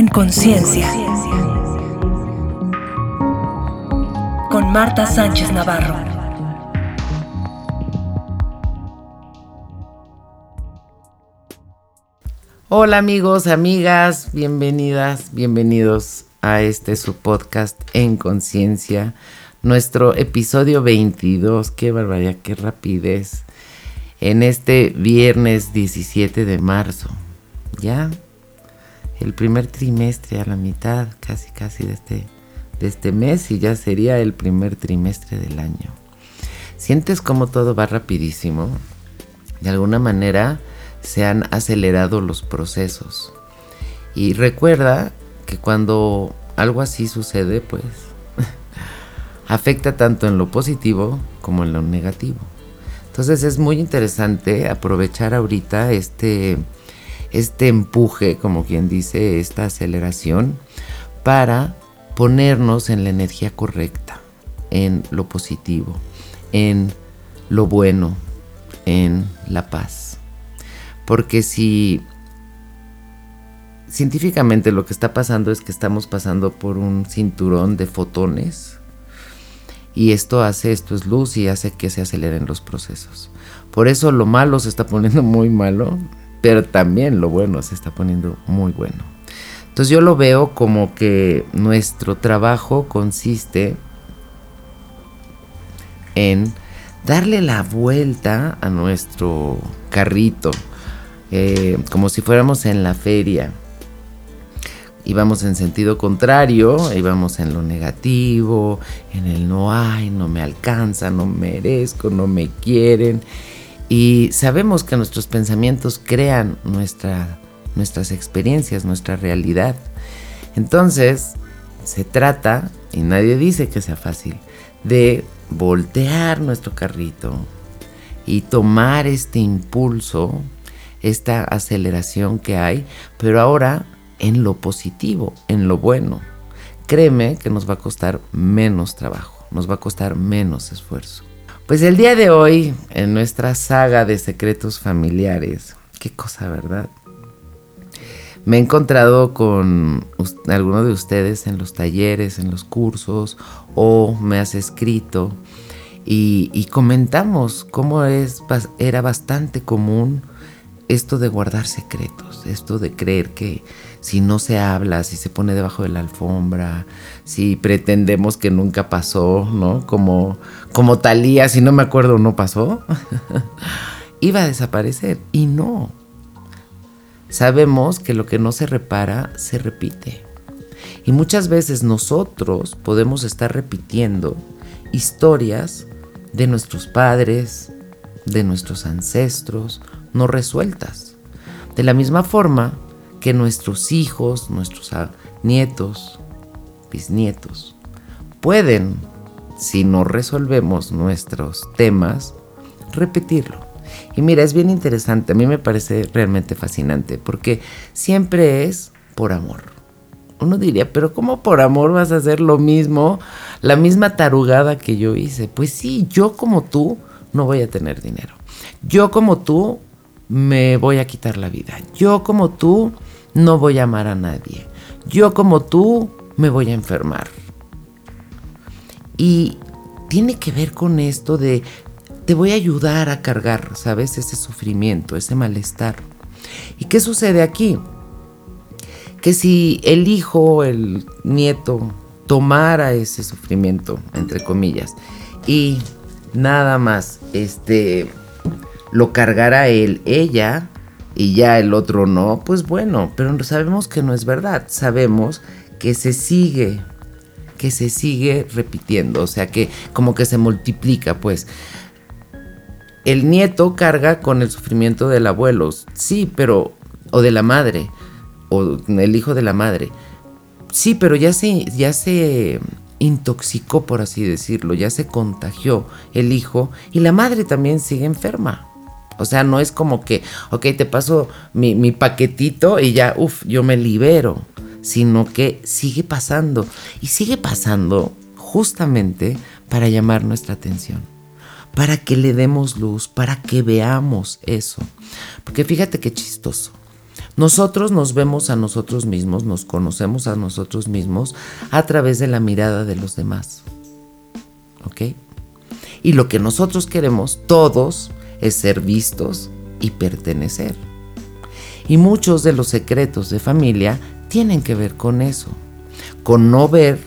En conciencia. Con Marta Sánchez Navarro. Hola amigos, amigas, bienvenidas, bienvenidos a este su podcast En Conciencia, nuestro episodio 22, qué barbaridad, qué rapidez, en este viernes 17 de marzo, ya el primer trimestre a la mitad, casi casi de este, este mes y ya sería el primer trimestre del año. ¿Sientes como todo va rapidísimo? De alguna manera se han acelerado los procesos. Y recuerda que cuando algo así sucede, pues afecta tanto en lo positivo como en lo negativo. Entonces es muy interesante aprovechar ahorita este este empuje, como quien dice, esta aceleración, para ponernos en la energía correcta, en lo positivo, en lo bueno, en la paz. Porque si científicamente lo que está pasando es que estamos pasando por un cinturón de fotones y esto hace, esto es luz y hace que se aceleren los procesos. Por eso lo malo se está poniendo muy malo pero también lo bueno se está poniendo muy bueno. Entonces yo lo veo como que nuestro trabajo consiste en darle la vuelta a nuestro carrito, eh, como si fuéramos en la feria. Íbamos en sentido contrario, íbamos en lo negativo, en el no hay, no me alcanza, no merezco, no me quieren. Y sabemos que nuestros pensamientos crean nuestra, nuestras experiencias, nuestra realidad. Entonces, se trata, y nadie dice que sea fácil, de voltear nuestro carrito y tomar este impulso, esta aceleración que hay, pero ahora en lo positivo, en lo bueno. Créeme que nos va a costar menos trabajo, nos va a costar menos esfuerzo. Pues el día de hoy, en nuestra saga de secretos familiares, qué cosa, ¿verdad? Me he encontrado con alguno de ustedes en los talleres, en los cursos, o me has escrito y, comentamos cómo es, era bastante común esto de guardar secretos, esto de creer que si no se habla, si se pone debajo de la alfombra, si pretendemos que nunca pasó, ¿no? Como, como Talía, si no me acuerdo, no pasó, iba a desaparecer. Y no. Sabemos que lo que no se repara, se repite. Y muchas veces nosotros podemos estar repitiendo historias de nuestros padres, de nuestros ancestros, no resueltas. De la misma forma que nuestros hijos, nuestros nietos, bisnietos, pueden, si no resolvemos nuestros temas, repetirlo. Y mira, es bien interesante, a mí me parece realmente fascinante, porque siempre es por amor. Uno diría, pero ¿cómo por amor vas a hacer lo mismo, la misma tarugada que yo hice? Pues sí, yo como tú no voy a tener dinero. Yo como tú me voy a quitar la vida. Yo como tú no voy a amar a nadie. Yo como tú me voy a enfermar. Y tiene que ver con esto de te voy a ayudar a cargar, ¿sabes? Ese sufrimiento, ese malestar. ¿Y qué sucede aquí? Que si el hijo, el nieto, tomara ese sufrimiento, entre comillas, y nada más, este, lo cargará él, ella, y ya el otro no, pues bueno, pero sabemos que no es verdad, sabemos que se sigue, que se sigue repitiendo, o sea que como que se multiplica, pues. El nieto carga con el sufrimiento del abuelo, sí, pero, o de la madre, o el hijo de la madre. Sí, pero ya se, ya se intoxicó, por así decirlo, ya se contagió el hijo y la madre también sigue enferma. O sea, no es como que, ok, te paso mi, paquetito y ya, uff, yo me libero, sino que sigue pasando. Y sigue pasando justamente para llamar nuestra atención, para que le demos luz, para que veamos eso. Porque fíjate qué chistoso. Nosotros nos vemos a nosotros mismos, nos conocemos a nosotros mismos a través de la mirada de los demás. ¿Ok? Y lo que nosotros queremos, todos, es ser vistos y pertenecer. Y muchos de los secretos de familia tienen que ver con eso, con no ver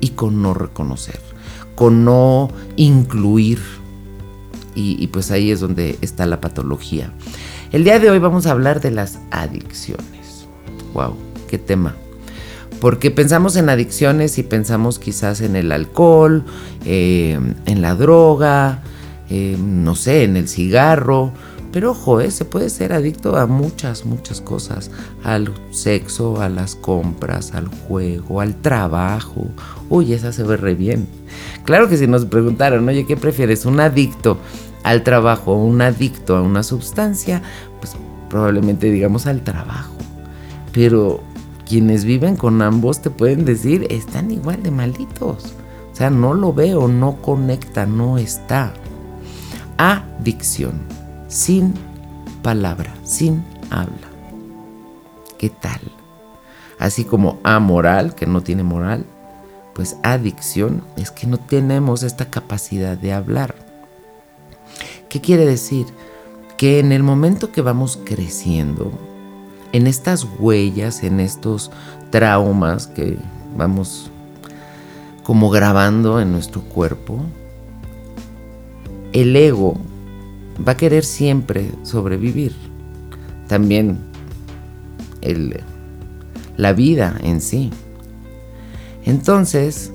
y con no reconocer, con no incluir. Y, pues ahí es donde está la patología. El día de hoy vamos a hablar de las adicciones. ¡Wow! ¡Qué tema! Porque pensamos en adicciones y pensamos quizás en el alcohol, eh, en la droga, eh, no sé, en el cigarro. Pero ojo, eh, se puede ser adicto a muchas, muchas cosas. Al sexo, a las compras, al juego, al trabajo. Uy, esa se ve re bien. Claro que si nos preguntaron, oye, ¿qué prefieres? ¿Un adicto al trabajo o un adicto a una sustancia? Pues probablemente digamos al trabajo. Pero quienes viven con ambos te pueden decir, están igual de malditos. O sea, no lo veo, no conecta, no está. Adicción, sin palabra, sin habla. ¿Qué tal? Así como amoral, que no tiene moral, pues adicción es que no tenemos esta capacidad de hablar. ¿Qué quiere decir? Que en el momento que vamos creciendo, en estas huellas, en estos traumas que vamos como grabando en nuestro cuerpo, el ego va a querer siempre sobrevivir. También el, la vida en sí. Entonces,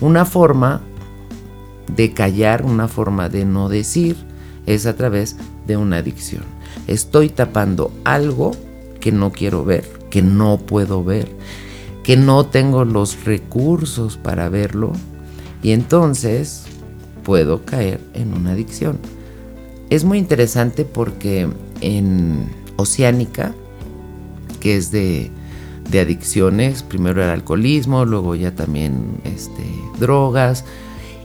una forma de callar, una forma de no decir, es a través de una adicción. Estoy tapando algo que no quiero ver, que no puedo ver, que no tengo los recursos para verlo y entonces puedo caer en una adicción. Es muy interesante porque en Oceánica, que es de, de adicciones, primero el alcoholismo, luego ya también este, drogas,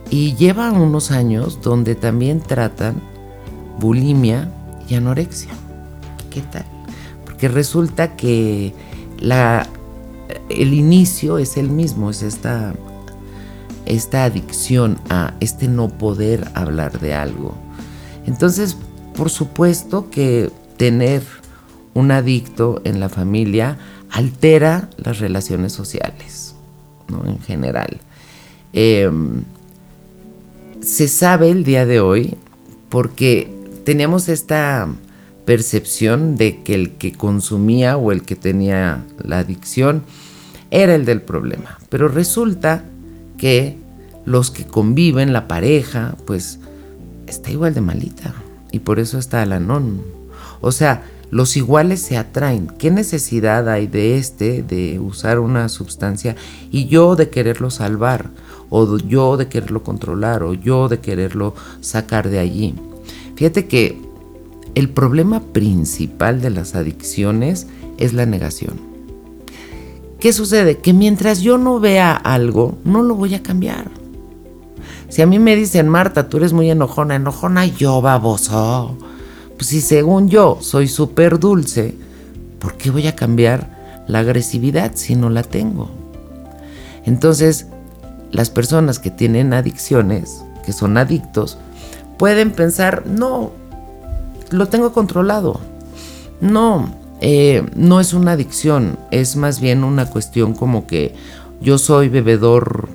y lleva unos años donde también tratan bulimia y anorexia. ¿Qué tal? que resulta que la, el inicio es el mismo, es esta, esta adicción a este no poder hablar de algo. Entonces, por supuesto que tener un adicto en la familia altera las relaciones sociales, ¿no? En general. Em, se sabe el día de hoy porque teníamos esta percepción de que el que consumía o el que tenía la adicción era el del problema. Pero resulta que los que conviven, la pareja, pues está igual de malita. Y por eso está Alanón. O sea, los iguales se atraen. ¿Qué necesidad hay de este de usar una sustancia y yo de quererlo salvar? O yo de quererlo controlar? O yo de quererlo sacar de allí. Fíjate que el problema principal de las adicciones es la negación. ¿Qué sucede? Que mientras yo no vea algo, no lo voy a cambiar. Si a mí me dicen, Marta, tú eres muy enojona, enojona yo, baboso. Pues si según yo soy súper dulce, ¿por qué voy a cambiar la agresividad si no la tengo? Entonces, las personas que tienen adicciones, que son adictos, pueden pensar, no, lo tengo controlado. No, eh, no es una adicción, es más bien una cuestión como que yo soy bebedor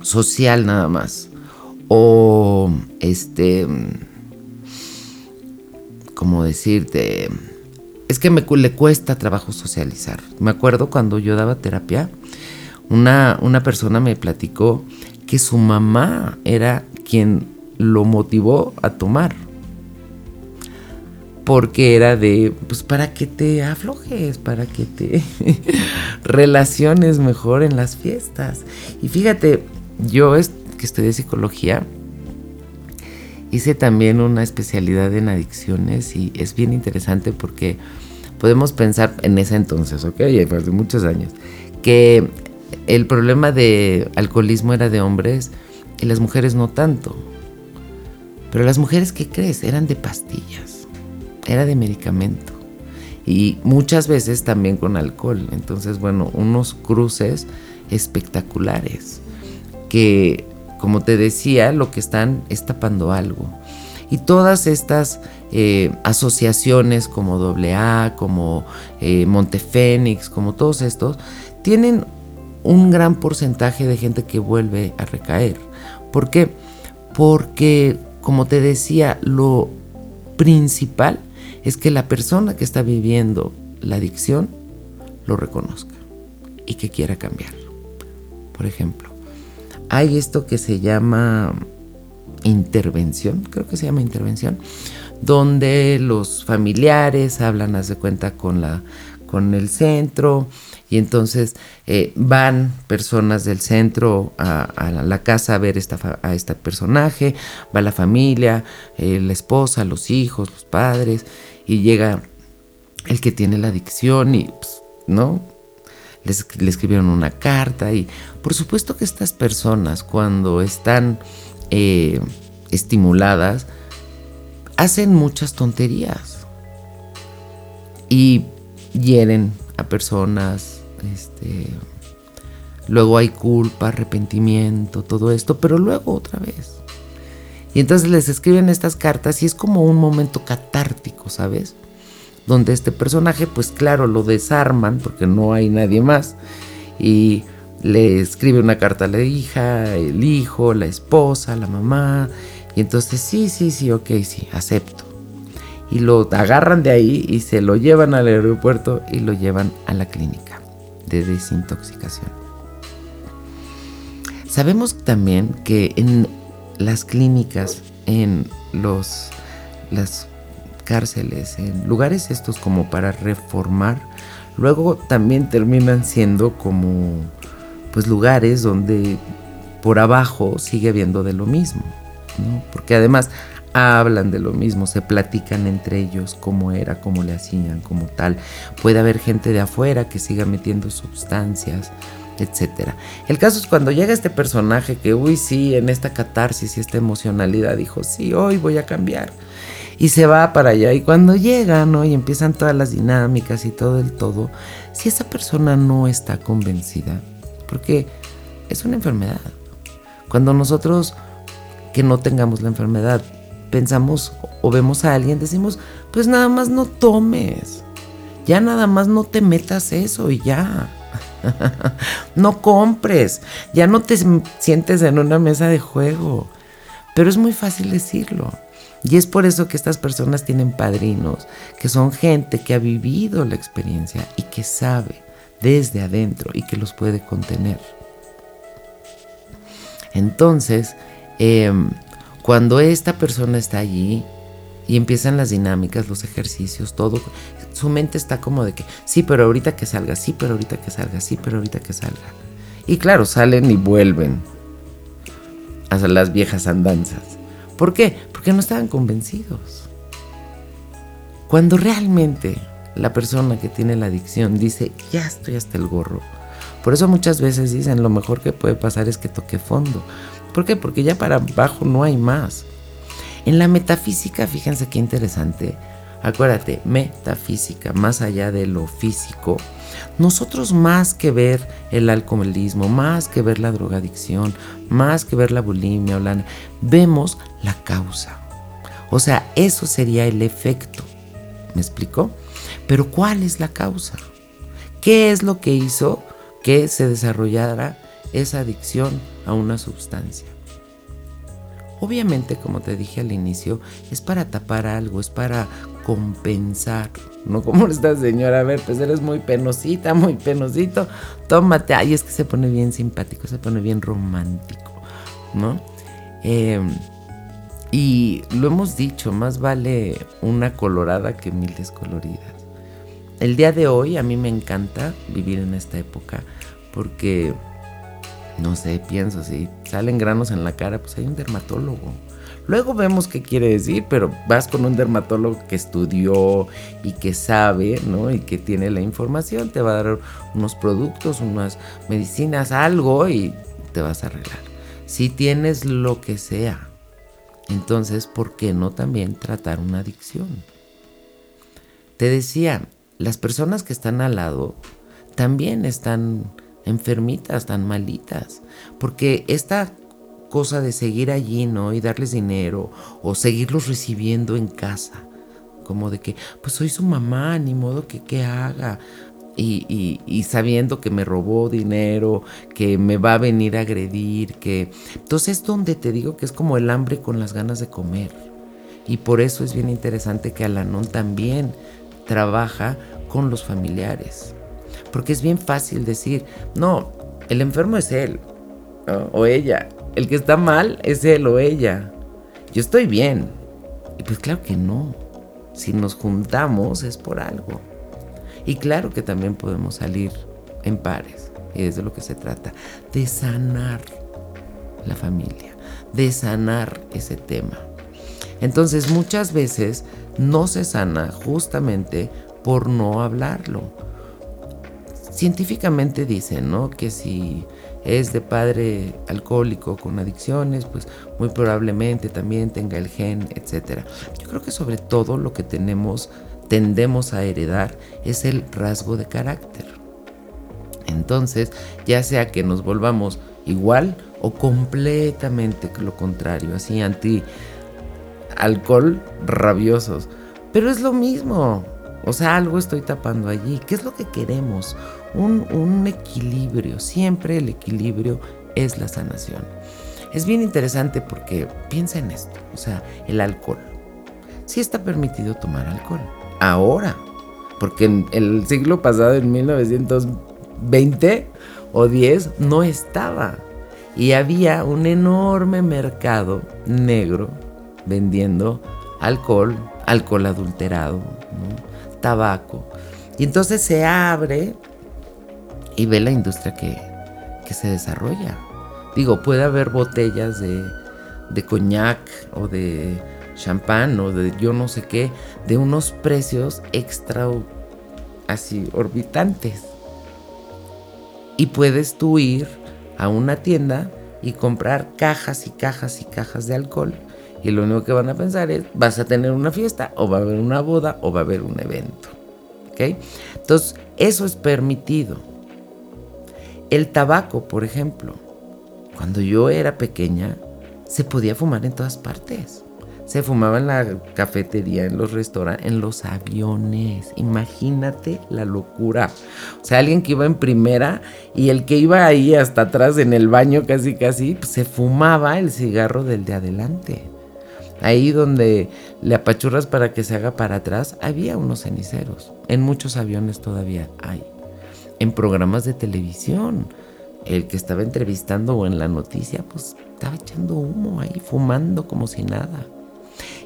social nada más. O este, como decirte, es que me le cuesta trabajo socializar. Me acuerdo cuando yo daba terapia, una, una persona me platicó que su mamá era quien lo motivó a tomar porque era de, pues para que te aflojes, para que te relaciones mejor en las fiestas. Y fíjate, yo es, que estudié psicología, hice también una especialidad en adicciones y es bien interesante porque podemos pensar en ese entonces, ok, hace muchos años, que el problema de alcoholismo era de hombres y las mujeres no tanto. Pero las mujeres, ¿qué crees? Eran de pastillas era de medicamento. y muchas veces también con alcohol. Entonces, bueno, unos cruces espectaculares que, como te decía, lo que están es tapando algo. Y todas estas eh, asociaciones como AA, como eh, Montefénix, como todos estos, tienen un gran porcentaje de gente que vuelve a recaer. ¿Por qué? Porque, como te decía, lo principal es que la persona que está viviendo la adicción lo reconozca y que quiera cambiar. Por ejemplo, hay esto que se llama intervención, creo que se llama intervención, donde los familiares hablan, haz de cuenta, con, la, con el centro y entonces eh, van personas del centro a, la casa a ver esta, a este personaje, va la familia, eh, la esposa, los hijos, los padres y llega el que tiene la adicción y, pues, ¿no? Les, le escribieron una carta y por supuesto que estas personas cuando están eh, estimuladas hacen muchas tonterías y hieren a personas, este, luego hay culpa, arrepentimiento, todo esto, pero luego otra vez. Y entonces les escriben estas cartas y es como un momento catártico, ¿sabes? Donde este personaje, pues claro, lo desarman porque no hay nadie más. Y le escribe una carta a la hija, el hijo, la esposa, la mamá. Y entonces, sí, sí, sí, ok, sí, acepto. Y lo agarran de ahí y se lo llevan al aeropuerto y lo llevan a la clínica de desintoxicación. Sabemos también que en las clínicas, en los, las cárceles, en lugares estos como para reformar, luego también terminan siendo como pues lugares donde por abajo sigue habiendo de lo mismo, porque además hablan de lo mismo, se platican entre ellos cómo era, cómo le hacían, como tal. Puede haber gente de afuera que siga metiendo sustancias, etcétera. El caso es cuando llega este personaje que, uy, sí, en esta catarsis y esta emocionalidad dijo, sí, hoy voy a cambiar. Y se va para allá. Y cuando llega, ¿no? Y empiezan todas las dinámicas y todo el todo, si esa persona no está convencida, porque es una enfermedad. Cuando nosotros que no tengamos la enfermedad pensamos o vemos a alguien, decimos, pues nada más no tomes. Ya nada más no te metas eso y ya. no compres, ya no te sientes en una mesa de juego. Pero es muy fácil decirlo. Y es por eso que estas personas tienen padrinos, que son gente que ha vivido la experiencia y que sabe desde adentro y que los puede contener. Entonces, em, cuando esta persona está allí y empiezan las dinámicas, los ejercicios, todo, su mente está como de que, sí, pero ahorita que salga, sí, pero ahorita que salga, sí, pero ahorita que salga. Y claro, salen y vuelven a las viejas andanzas. ¿Por qué? Porque no estaban convencidos. Cuando realmente la persona que tiene la adicción dice, ya estoy hasta el gorro. Por eso muchas veces dicen, lo mejor que puede pasar es que toque fondo. ¿Por qué? Porque ya para abajo no hay más. En la metafísica, fíjense qué interesante, Acuérdate, metafísica, más allá de lo físico. Nosotros más que ver el alcoholismo, más que ver la drogadicción, más que ver la bulimia la... vemos la causa. O sea, eso sería el efecto. ¿Me explico? Pero ¿cuál es la causa? ¿Qué es lo que hizo que se desarrollara esa adicción a una sustancia? Obviamente, como te dije al inicio, es para tapar algo, es para compensar. No como esta señora, a ver, pues eres muy penosita, muy penosito, tómate. Ay, es que se pone bien simpático, se pone bien romántico, ¿no? Em, y lo hemos dicho, más vale una colorada que mil descoloridas. El día de hoy a mí me encanta vivir en esta época porque no sé, pienso, si salen granos en la cara, pues hay un dermatólogo. Luego vemos qué quiere decir, pero vas con un dermatólogo que estudió y que sabe, ¿no? Y que tiene la información, te va a dar unos productos, unas medicinas, algo y te vas a arreglar. Si tienes lo que sea, entonces, ¿por qué no también tratar una adicción? Te decía, las personas que están al lado también están enfermitas, están malitas, porque esta cosa de seguir allí, ¿no? Y darles dinero o seguirlos recibiendo en casa, como de que, pues soy su mamá, ni modo que qué haga. Y, y, sabiendo que me robó dinero, que me va a venir a agredir, que... Entonces es donde te digo que es como el hambre con las ganas de comer. Y por eso es bien interesante que Alanón también trabaja con los familiares. Porque es bien fácil decir, no, el enfermo es él o ella. El que está mal es él o ella. Yo estoy bien. Y pues claro que no. Si nos juntamos es por algo. Y claro que también podemos salir en pares. Y es de lo que se trata. De sanar la familia. De sanar ese tema. Entonces muchas veces no se sana justamente por no hablarlo científicamente dicen, ¿no? Que si es de padre alcohólico con adicciones, pues muy probablemente también tenga el gen, etc. Yo creo que sobre todo lo que tenemos, tendemos a heredar es el rasgo de carácter. Entonces, ya sea que nos volvamos igual o completamente lo contrario, así anti alcohol rabiosos. Pero es lo mismo. O sea, algo estoy tapando allí. ¿Qué es lo que queremos? Un, equilibrio. Siempre el equilibrio es la sanación. Es bien interesante porque piensa en esto, o sea, el alcohol. Sí está permitido tomar alcohol. Ahora, porque en el siglo pasado, en 1920 o 10, no estaba. Y había un enorme mercado negro vendiendo alcohol, alcohol adulterado, tabaco. Y entonces se abre y ve la industria que, se desarrolla. Digo, puede haber botellas de, de coñac o de champán o de yo no sé qué, de unos precios extra así orbitantes. Y puedes tú ir a una tienda y comprar cajas y cajas y cajas de alcohol. Y lo único que van a pensar es, vas a tener una fiesta o va a haber una boda o va a haber un evento. ¿Ok? Entonces, eso es permitido. El tabaco, por ejemplo. Cuando yo era pequeña, se podía fumar en todas partes. Se fumaba en la cafetería, en los restaurantes, en los aviones. Imagínate la locura. O sea, alguien que iba en primera y el que iba ahí hasta atrás en el baño casi casi, pues, se fumaba el cigarro del de adelante. Ahí donde le apachurras para que se haga para atrás, había unos ceniceros. En muchos aviones todavía hay en programas de televisión. El que estaba entrevistando o en la noticia, pues estaba echando humo ahí, fumando como si nada.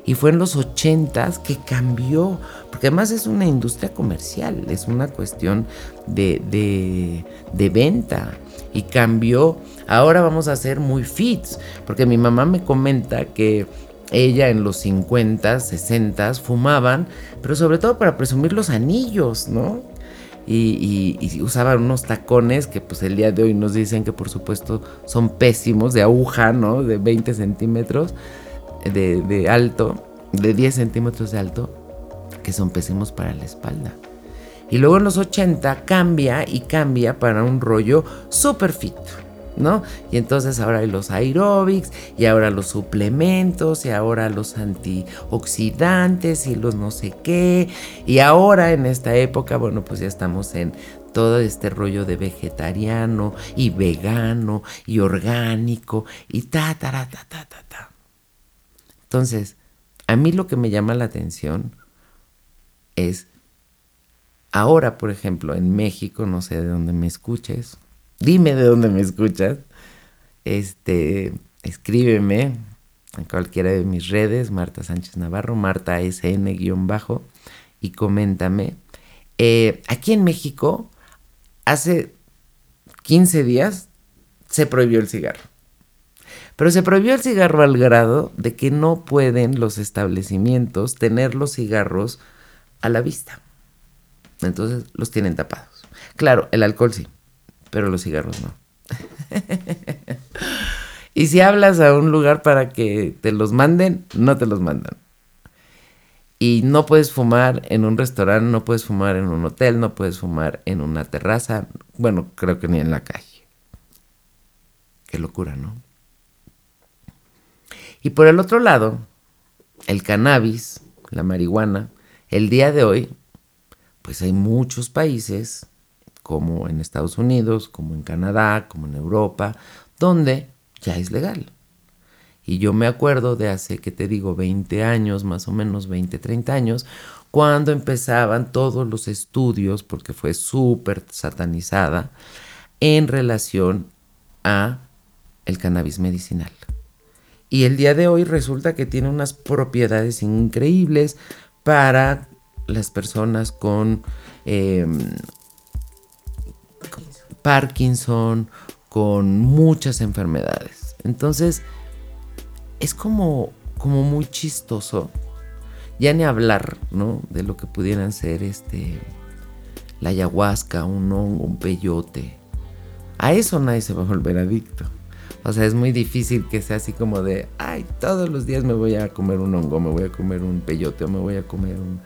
Y fue en los ochentas que cambió, porque además es una industria comercial, es una cuestión de, de, de venta. Y cambió, ahora vamos a ser muy fits, porque mi mamá me comenta que ella en los 50, 60 fumaban, pero sobre todo para presumir los anillos, ¿no? Y, usaban unos tacones que pues el día de hoy nos dicen que por supuesto son pésimos, de aguja, ¿no? De 20 centímetros de, alto, de 10 centímetros de alto, que son pésimos para la espalda. Y luego en los 80 cambia y cambia para un rollo super fit. ¿No? Y entonces ahora hay los aeróbics y ahora los suplementos y ahora los antioxidantes y los no sé qué. Y ahora en esta época, bueno, pues ya estamos en todo este rollo de vegetariano y vegano y orgánico y ta, ta, ta, ta, ta, ta, ta. Entonces, a mí lo que me llama la atención es, ahora, por ejemplo, en México, no sé de dónde me escuches, Dime de dónde me escuchas. Este, escríbeme en cualquiera de mis redes, Marta Sánchez Navarro, Marta SN-bajo, y coméntame. Eh, aquí en México, hace 15 días se prohibió el cigarro. Pero se prohibió el cigarro al grado de que no pueden los establecimientos tener los cigarros a la vista. Entonces los tienen tapados. Claro, el alcohol sí pero los cigarros no. y si hablas a un lugar para que te los manden, no te los mandan. Y no puedes fumar en un restaurante, no puedes fumar en un hotel, no puedes fumar en una terraza, bueno, creo que ni en la calle. Qué locura, ¿no? Y por el otro lado, el cannabis, la marihuana, el día de hoy, pues hay muchos países, como en Estados Unidos, como en Canadá, como en Europa, donde ya es legal. Y yo me acuerdo de hace, que te digo, 20 años, más o menos 20, 30 años, cuando empezaban todos los estudios, porque fue súper satanizada, en relación a el cannabis medicinal. Y el día de hoy resulta que tiene unas propiedades increíbles para las personas con em, Parkinson, con muchas enfermedades. Entonces, es como, como muy chistoso. Ya ni hablar, ¿no? De lo que pudieran ser este, la ayahuasca, un hongo, un peyote. A eso nadie se va a volver adicto. O sea, es muy difícil que sea así como de, ay, todos los días me voy a comer un hongo, me voy a comer un peyote o me voy a comer un,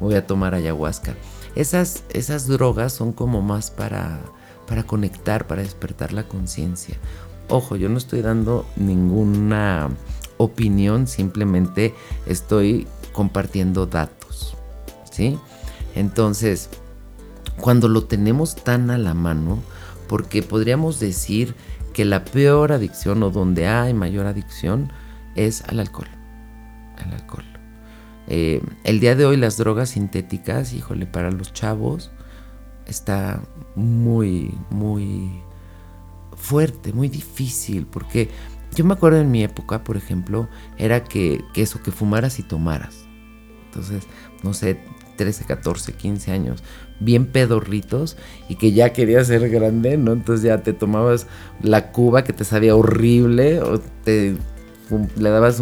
voy a tomar ayahuasca. Esas, esas drogas son como más para, para conectar, para despertar la conciencia. Ojo, yo no estoy dando ninguna opinión, simplemente estoy compartiendo datos. ¿Sí? Entonces, cuando lo tenemos tan a la mano, porque podríamos decir que la peor adicción o donde hay mayor adicción es al alcohol. Al alcohol. Eh, el día de hoy las drogas sintéticas, híjole, para los chavos está muy, muy fuerte, muy difícil, porque yo me acuerdo en mi época, por ejemplo, era que, eso, que fumaras y tomaras. Entonces, no sé, 13, 14, 15 años, bien pedorritos y que ya querías ser grande, ¿no? Entonces ya te tomabas la cuba que te sabía horrible o te le dabas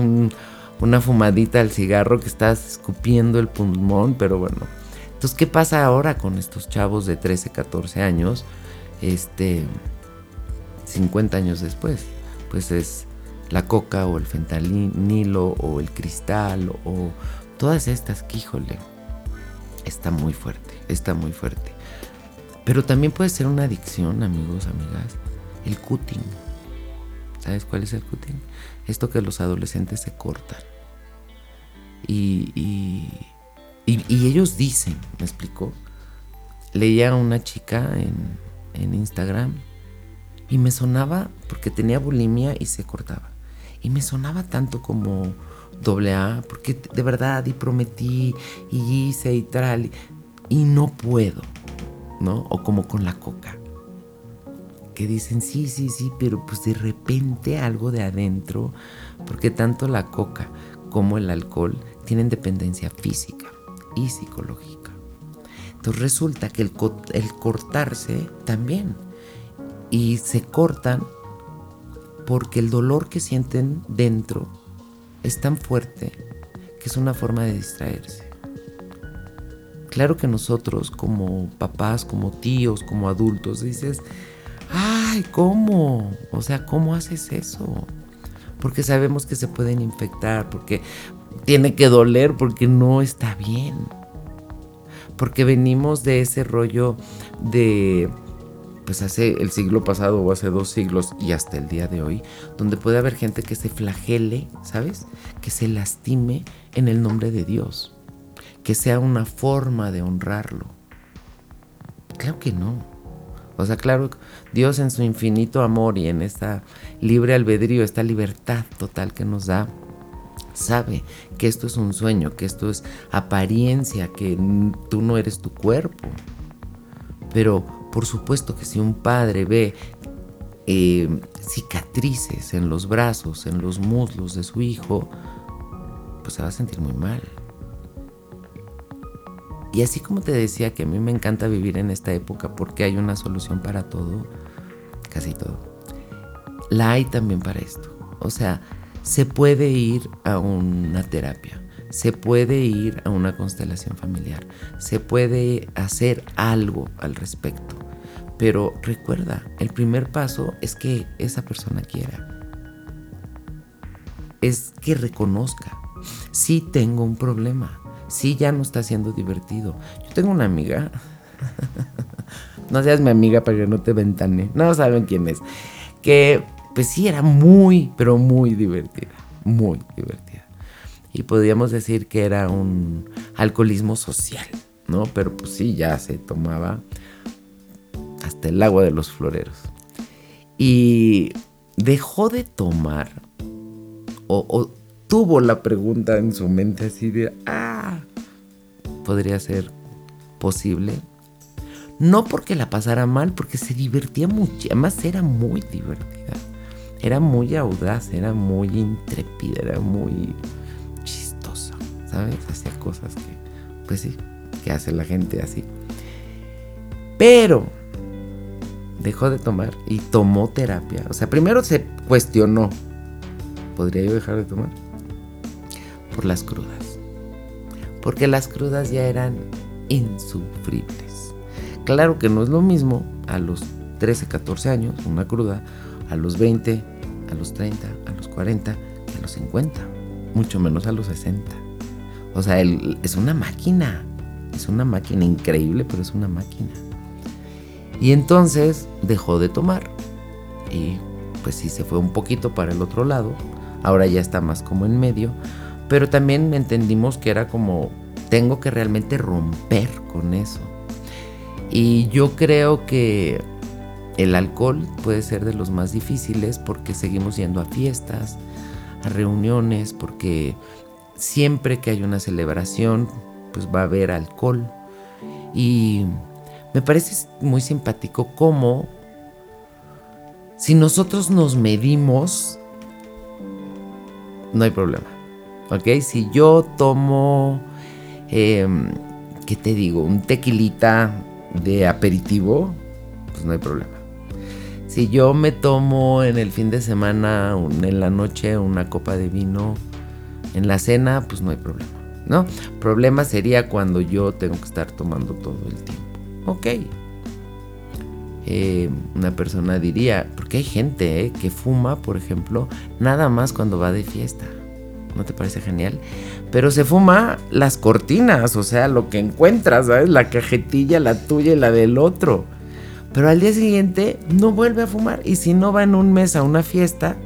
una fumadita al cigarro que estás escupiendo el pulmón, pero bueno. Entonces, ¿qué pasa ahora con estos chavos de 13, 14 años? Este, 50 años después, pues es la coca o el fentanilo o el cristal o, todas estas que, híjole, está muy fuerte, está muy fuerte. Pero también puede ser una adicción, amigos, amigas, el cutting. ¿Sabes cuál es el cutting? Esto que los adolescentes se cortan. Y, y, y, ellos dicen, ¿me explico? Leía a una chica en, en Instagram y me sonaba, porque tenía bulimia y se cortaba. Y me sonaba tanto como doble A, porque de verdad y prometí y hice y tal, y no puedo, ¿no? O como con la coca, que dicen sí, sí, sí, pero pues de repente algo de adentro, porque tanto la coca como el alcohol tienen dependencia física psicológica. Entonces resulta que el cortarse también y se cortan porque el dolor que sienten dentro es tan fuerte que es una forma de distraerse. Claro que nosotros como papás, como tíos, como adultos, dices, ay, ¿cómo? O sea, ¿cómo haces eso? Porque sabemos que se pueden infectar, porque tiene que doler, porque no está bien. Porque venimos de ese rollo de pues hace el siglo pasado o hace dos siglos y hasta el día de hoy, donde puede haber gente que se flagele, ¿sabes? Que se lastime en el nombre de Dios, que sea una forma de honrarlo. Claro que no. O sea, claro, Dios en su infinito amor y en esta libre albedrío, esta libertad total que nos da, sabe que esto es un sueño, que esto es apariencia, que tú no eres tu cuerpo. Pero por supuesto que si un padre ve eh, cicatrices en los brazos, en los muslos de su hijo, pues se va a sentir muy mal. Y así como te decía que a mí me encanta vivir en esta época porque hay una solución para todo, casi todo, la hay también para esto. O sea, se puede ir a una terapia, se puede ir a una constelación familiar, se puede hacer algo al respecto. Pero recuerda, el primer paso es que esa persona quiera. Es que reconozca, sí tengo un problema, sí ya no está siendo divertido. Yo tengo una amiga, no seas mi amiga para que no te ventane, no saben quién es, que pues sí era muy, pero muy divertida, muy divertida. Y podríamos decir que era un alcoholismo social, ¿no? Pero pues sí, ya se tomaba hasta el agua de los floreros. Y dejó de tomar o, tuvo la pregunta en su mente así de, ah, podría ser posible. No porque la pasara mal, porque se divertía mucho, además era muy divertida. Era muy audaz, era muy intrépida, era muy chistosa, ¿sabes? Hacía cosas que, pues sí, que hace la gente así. Pero dejó de tomar y tomó terapia. O sea, primero se cuestionó, ¿podría yo dejar de tomar? Por las crudas. Porque las crudas ya eran insufribles. Claro que no es lo mismo a los 13, 14 años, una cruda, a los 20, a los 30, a los 40, a los 50, mucho menos a los 60. O sea, es una máquina, es una máquina increíble, pero es una máquina. Y entonces dejó de tomar. Y pues sí, se fue un poquito para el otro lado. Ahora ya está más como en medio. Pero también entendimos que era como, tengo que realmente romper con eso. Y yo creo que el alcohol puede ser de los más difíciles porque seguimos yendo a fiestas, a reuniones, porque siempre que hay una celebración, pues va a haber alcohol. Y me parece muy simpático cómo si nosotros nos medimos, no hay problema. ¿Ok? Si yo tomo, em, ¿qué te digo? Un tequilita de aperitivo, pues no hay problema. Si yo me tomo en el fin de semana, en la noche, una copa de vino, en la cena, pues no hay problema. ¿No? Problema sería cuando yo tengo que estar tomando todo el tiempo ok. Eh, una persona diría, porque hay gente eh, que fuma, por ejemplo, nada más cuando va de fiesta. ¿No te parece genial? Pero se fuma las cortinas, o sea, lo que encuentras, ¿sabes? La cajetilla, la tuya y la del otro. Pero al día siguiente no vuelve a fumar. Y si no va en un mes a una fiesta,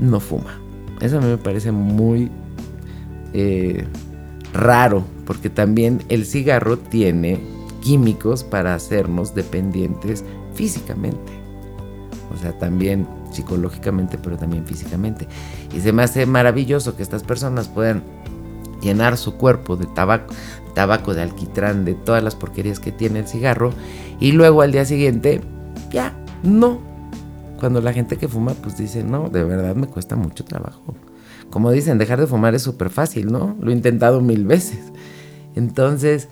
no fuma. Eso a mí me parece muy eh, raro, porque también el cigarro tiene químicos para hacernos dependientes físicamente. O sea, también psicológicamente, pero también físicamente. Y se me hace maravilloso que estas personas puedan llenar su cuerpo de tabaco, tabaco de alquitrán, de todas las porquerías que tiene el cigarro, y luego al día siguiente, ya, no. Cuando la gente que fuma, pues dice, no, de verdad me cuesta mucho trabajo. Como dicen, dejar de fumar es súper fácil, ¿no? Lo he intentado mil veces. Entonces,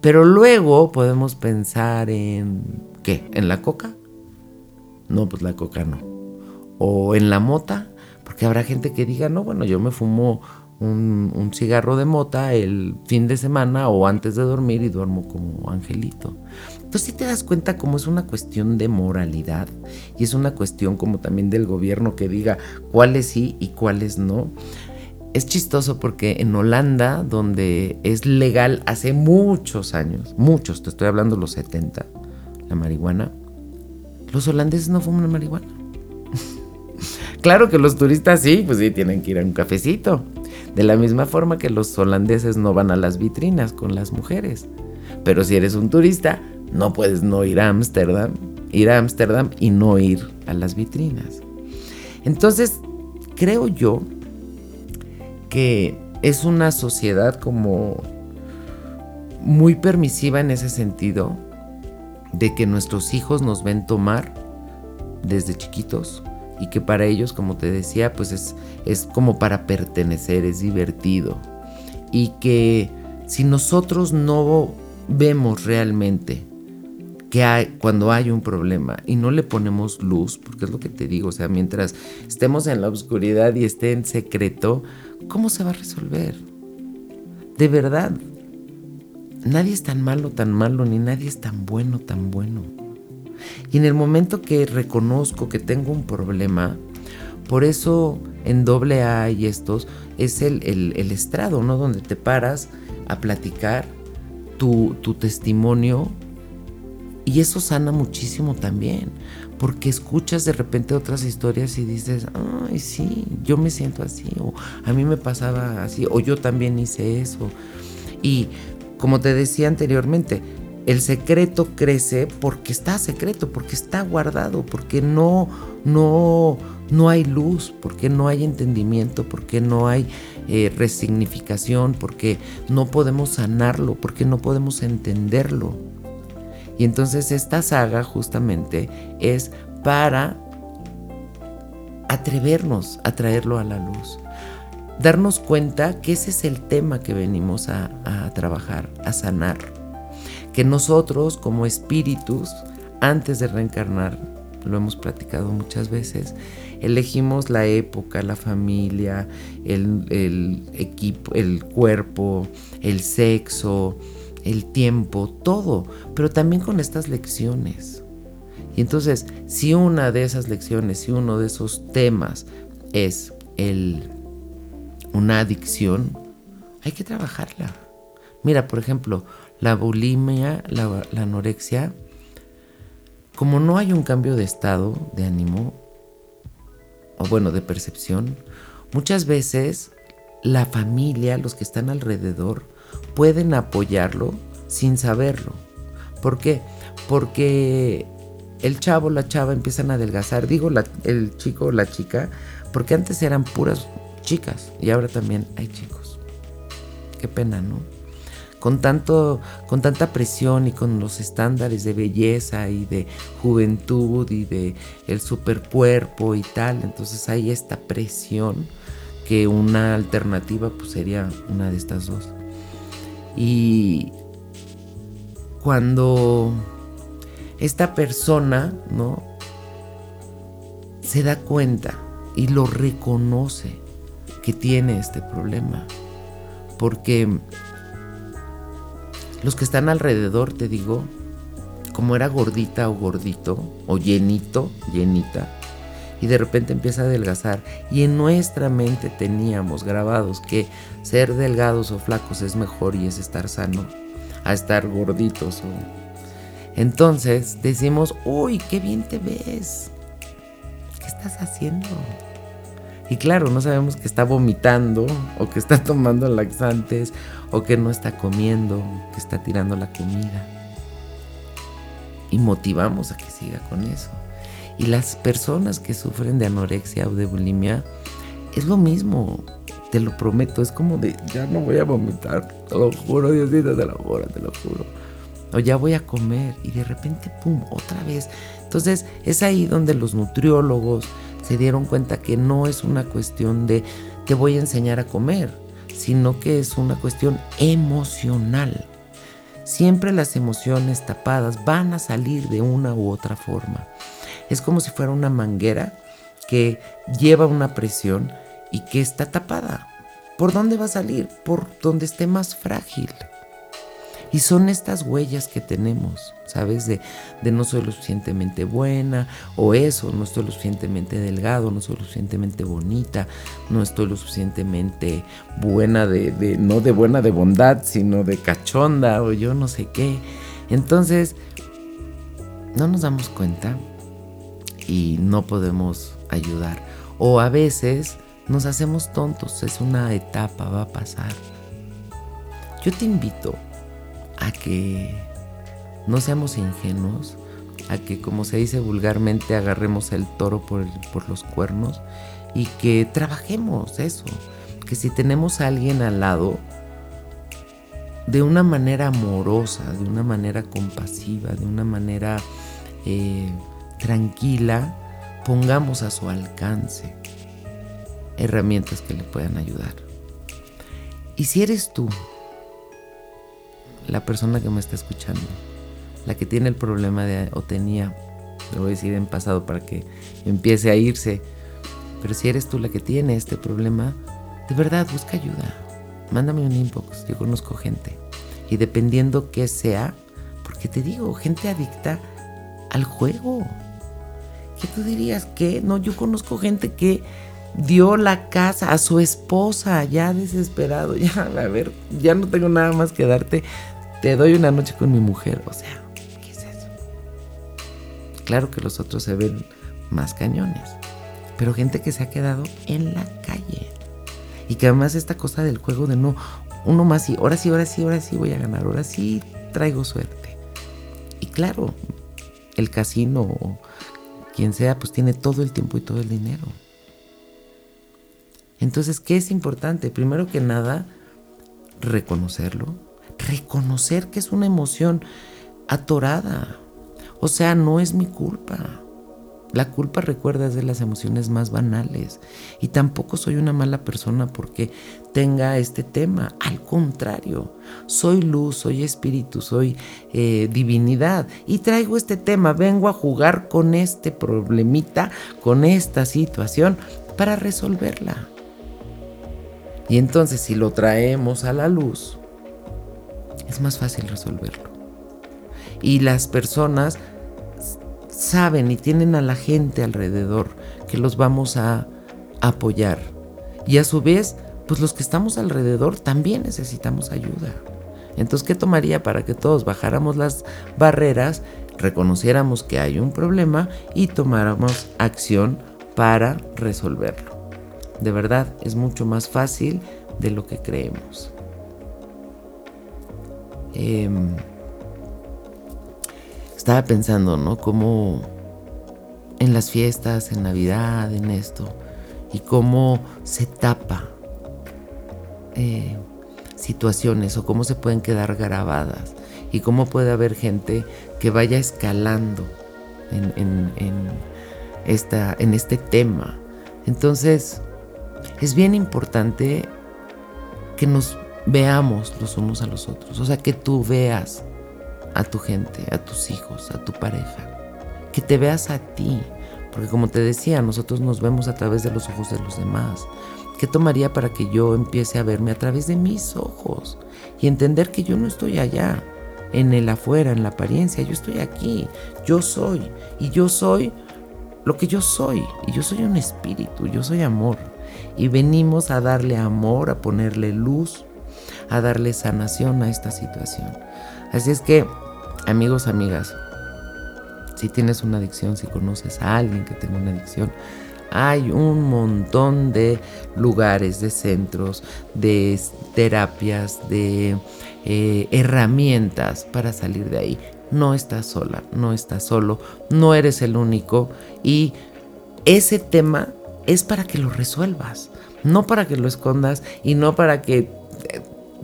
pero luego podemos pensar en, ¿qué? ¿En la coca? No, pues la coca no. O en la mota, porque habrá gente que diga, no, bueno, yo me fumo un, cigarro de mota el fin de semana o antes de dormir y duermo como angelito. Entonces si te das cuenta cómo es una cuestión de moralidad y es una cuestión como también del gobierno que diga cuáles sí y cuáles no es chistoso porque en Holanda, donde es legal hace muchos años, muchos, te estoy hablando los 70, la marihuana, los holandeses no fuman marihuana. claro que los turistas sí, pues sí, tienen que ir a un cafecito. De la misma forma que los holandeses no van a las vitrinas con las mujeres. Pero si eres un turista, no puedes no ir a Ámsterdam, ir a Ámsterdam y no ir a las vitrinas. Entonces, creo yo que es una sociedad como muy permisiva en ese sentido, de que nuestros hijos nos ven tomar desde chiquitos y que para ellos, como te decía, pues es, es como para pertenecer, es divertido. Y que si nosotros no vemos realmente que hay, cuando hay un problema y no le ponemos luz, porque es lo que te digo, o sea, mientras estemos en la oscuridad y esté en secreto, ¿cómo se va a resolver? De verdad, nadie es tan malo, tan malo, ni nadie es tan bueno, tan bueno. Y en el momento que reconozco que tengo un problema, por eso en doble A y estos es el, el, estrado, ¿no? Donde te paras a platicar tu, tu testimonio y eso sana muchísimo también, porque escuchas de repente otras historias y dices, ay, sí, yo me siento así, o a mí me pasaba así, o yo también hice eso. Y como te decía anteriormente, el secreto crece porque está secreto, porque está guardado, porque no, no, no hay luz, porque no hay entendimiento, porque no hay eh, resignificación, porque no podemos sanarlo, porque no podemos entenderlo. Y entonces esta saga justamente es para atrevernos a traerlo a la luz. Darnos cuenta que ese es el tema que venimos a, trabajar, a sanar. Que nosotros como espíritus, antes de reencarnar, lo hemos platicado muchas veces, elegimos la época, la familia, el, equipo, el cuerpo, el sexo, el tiempo, todo, pero también con estas lecciones. Y entonces, si una de esas lecciones, si uno de esos temas es el, una adicción, hay que trabajarla. Mira, por ejemplo, la bulimia, la, anorexia, como no hay un cambio de estado de ánimo, o bueno, de percepción, muchas veces la familia, los que están alrededor, pueden apoyarlo sin saberlo. ¿Por qué? Porque el chavo, la chava empiezan a adelgazar. Digo el chico o la chica, porque antes eran puras chicas y ahora también hay chicos. Qué pena, ¿no? Con, tanto, con tanta presión y con los estándares de belleza y de juventud y de el supercuerpo y tal, entonces hay esta presión que una alternativa pues sería una de estas dos. Y cuando esta persona, ¿no? Se da cuenta y lo reconoce que tiene este problema. Porque los que están alrededor, te digo, como era gordita o gordito, o llenito, llenita, y de repente empieza a adelgazar. Y en nuestra mente teníamos grabados que ser delgados o flacos es mejor y es estar sano a estar gorditos. Entonces decimos, uy, qué bien te ves. ¿Qué estás haciendo? Y claro, no sabemos que está vomitando o que está tomando laxantes o que no está comiendo, que está tirando la comida. Y motivamos a que siga con eso. Y las personas que sufren de anorexia o de bulimia, es lo mismo, te lo prometo, es como de, ya no voy a vomitar, te lo juro, Diosito, te lo juro, te lo juro. O ya voy a comer y de repente, ¡pum!, otra vez. Entonces es ahí donde los nutriólogos se dieron cuenta que no es una cuestión de te voy a enseñar a comer, sino que es una cuestión emocional. Siempre las emociones tapadas van a salir de una u otra forma. Es como si fuera una manguera que lleva una presión y que está tapada. ¿Por dónde va a salir? Por donde esté más frágil. Y son estas huellas que tenemos, ¿sabes? De, no soy lo suficientemente buena, o eso, no estoy lo suficientemente delgado, no soy lo suficientemente bonita, no estoy lo suficientemente buena de, de, no de buena de bondad, sino de cachonda, o yo no sé qué. Entonces, no nos damos cuenta y no podemos ayudar. O a veces nos hacemos tontos, es una etapa, va a pasar. Yo te invito a que no seamos ingenuos, a que como se dice vulgarmente agarremos el toro por, los cuernos y que trabajemos eso, que si tenemos a alguien al lado, de una manera amorosa, de una manera compasiva, de una manera eh, tranquila, pongamos a su alcance herramientas que le puedan ayudar. Y si eres tú, la persona que me está escuchando, la que tiene el problema de, o tenía, lo voy a decir en pasado para que empiece a irse, pero si eres tú la que tiene este problema, de verdad busca ayuda. Mándame un inbox, yo conozco gente. Y dependiendo qué sea, porque te digo, gente adicta al juego. ¿Qué tú dirías? que No, yo conozco gente que dio la casa a su esposa, ya desesperado, ya, a ver, ya no tengo nada más que darte, te doy una noche con mi mujer, o sea, ¿qué es eso? Claro que los otros se ven más cañones, pero gente que se ha quedado en la calle. Y que además esta cosa del juego de no, uno más y ahora sí, ahora sí, ahora sí voy a ganar, ahora sí traigo suerte. Y claro, el casino o quien sea, pues tiene todo el tiempo y todo el dinero. Entonces, ¿qué es importante? Primero que nada, reconocerlo. Reconocer que es una emoción atorada. O sea, no es mi culpa. La culpa, recuerda, es de las emociones más banales. Y tampoco soy una mala persona porque tenga este tema. Al contrario, soy luz, soy espíritu, soy eh, divinidad. Y traigo este tema. Vengo a jugar con este problemita, con esta situación, para resolverla. Y entonces si lo traemos a la luz, es más fácil resolverlo. Y las personas saben y tienen a la gente alrededor que los vamos a apoyar. Y a su vez, pues los que estamos alrededor también necesitamos ayuda. Entonces, ¿qué tomaría para que todos bajáramos las barreras, reconociéramos que hay un problema y tomáramos acción para resolverlo? De verdad, es mucho más fácil de lo que creemos. Eh, estaba pensando, ¿no? Cómo en las fiestas, en Navidad, en esto, y cómo se tapa eh, situaciones o cómo se pueden quedar grabadas y cómo puede haber gente que vaya escalando en, esta, en este tema. Entonces, es bien importante que nos veamos los unos a los otros, o sea, que tú veas a tu gente, a tus hijos, a tu pareja. Que te veas a ti. Porque como te decía, nosotros nos vemos a través de los ojos de los demás. ¿Qué tomaría para que yo empiece a verme a través de mis ojos? Y entender que yo no estoy allá, en el afuera, en la apariencia. Yo estoy aquí. Yo soy. Y yo soy lo que yo soy. Y yo soy un espíritu. Yo soy amor. Y venimos a darle amor, a ponerle luz, a darle sanación a esta situación. Así es que Amigos, amigas, si tienes una adicción, si conoces a alguien que tenga una adicción, hay un montón de lugares, de centros, de terapias, de eh, herramientas para salir de ahí. No estás sola, no estás solo, no eres el único y ese tema es para que lo resuelvas, no para que lo escondas y no para que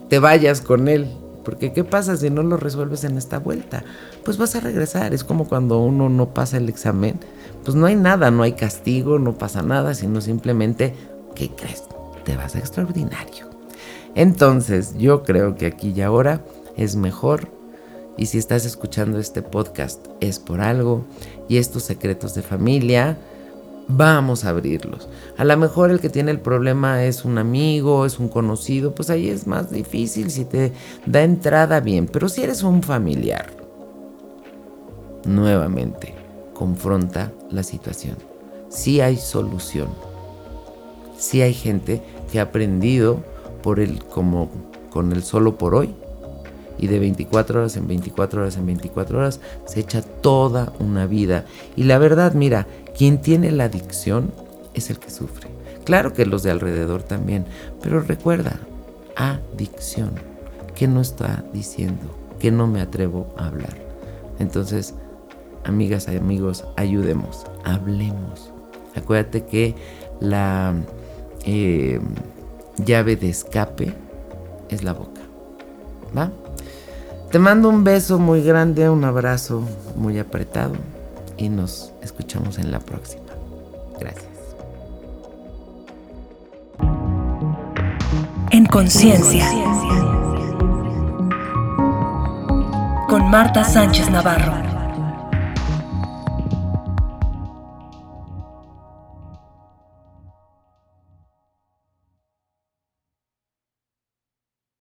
te vayas con él. Porque ¿qué pasa si no lo resuelves en esta vuelta? Pues vas a regresar. Es como cuando uno no pasa el examen. Pues no hay nada, no hay castigo, no pasa nada, sino simplemente, ¿qué crees? Te vas a extraordinario. Entonces, yo creo que aquí y ahora es mejor. Y si estás escuchando este podcast es por algo. Y estos secretos de familia vamos a abrirlos. A lo mejor el que tiene el problema es un amigo, es un conocido, pues ahí es más difícil si te da entrada bien. Pero si eres un familiar, nuevamente, confronta la situación. Si hay solución. Si hay gente que ha aprendido por el como con el solo por hoy y de 24 horas en 24 horas en 24 horas se echa toda una vida. Y la verdad, mira, quien tiene la adicción es el que sufre. Claro que los de alrededor también, pero recuerda, adicción. ¿Qué no está diciendo? Que no me atrevo a hablar. Entonces, amigas y amigos, ayudemos, hablemos. Acuérdate que la eh, llave de escape es la boca. ¿Va? Te mando un beso muy grande, un abrazo muy apretado y nos escuchamos en la próxima. Gracias. En conciencia. Con Marta Sánchez Navarro.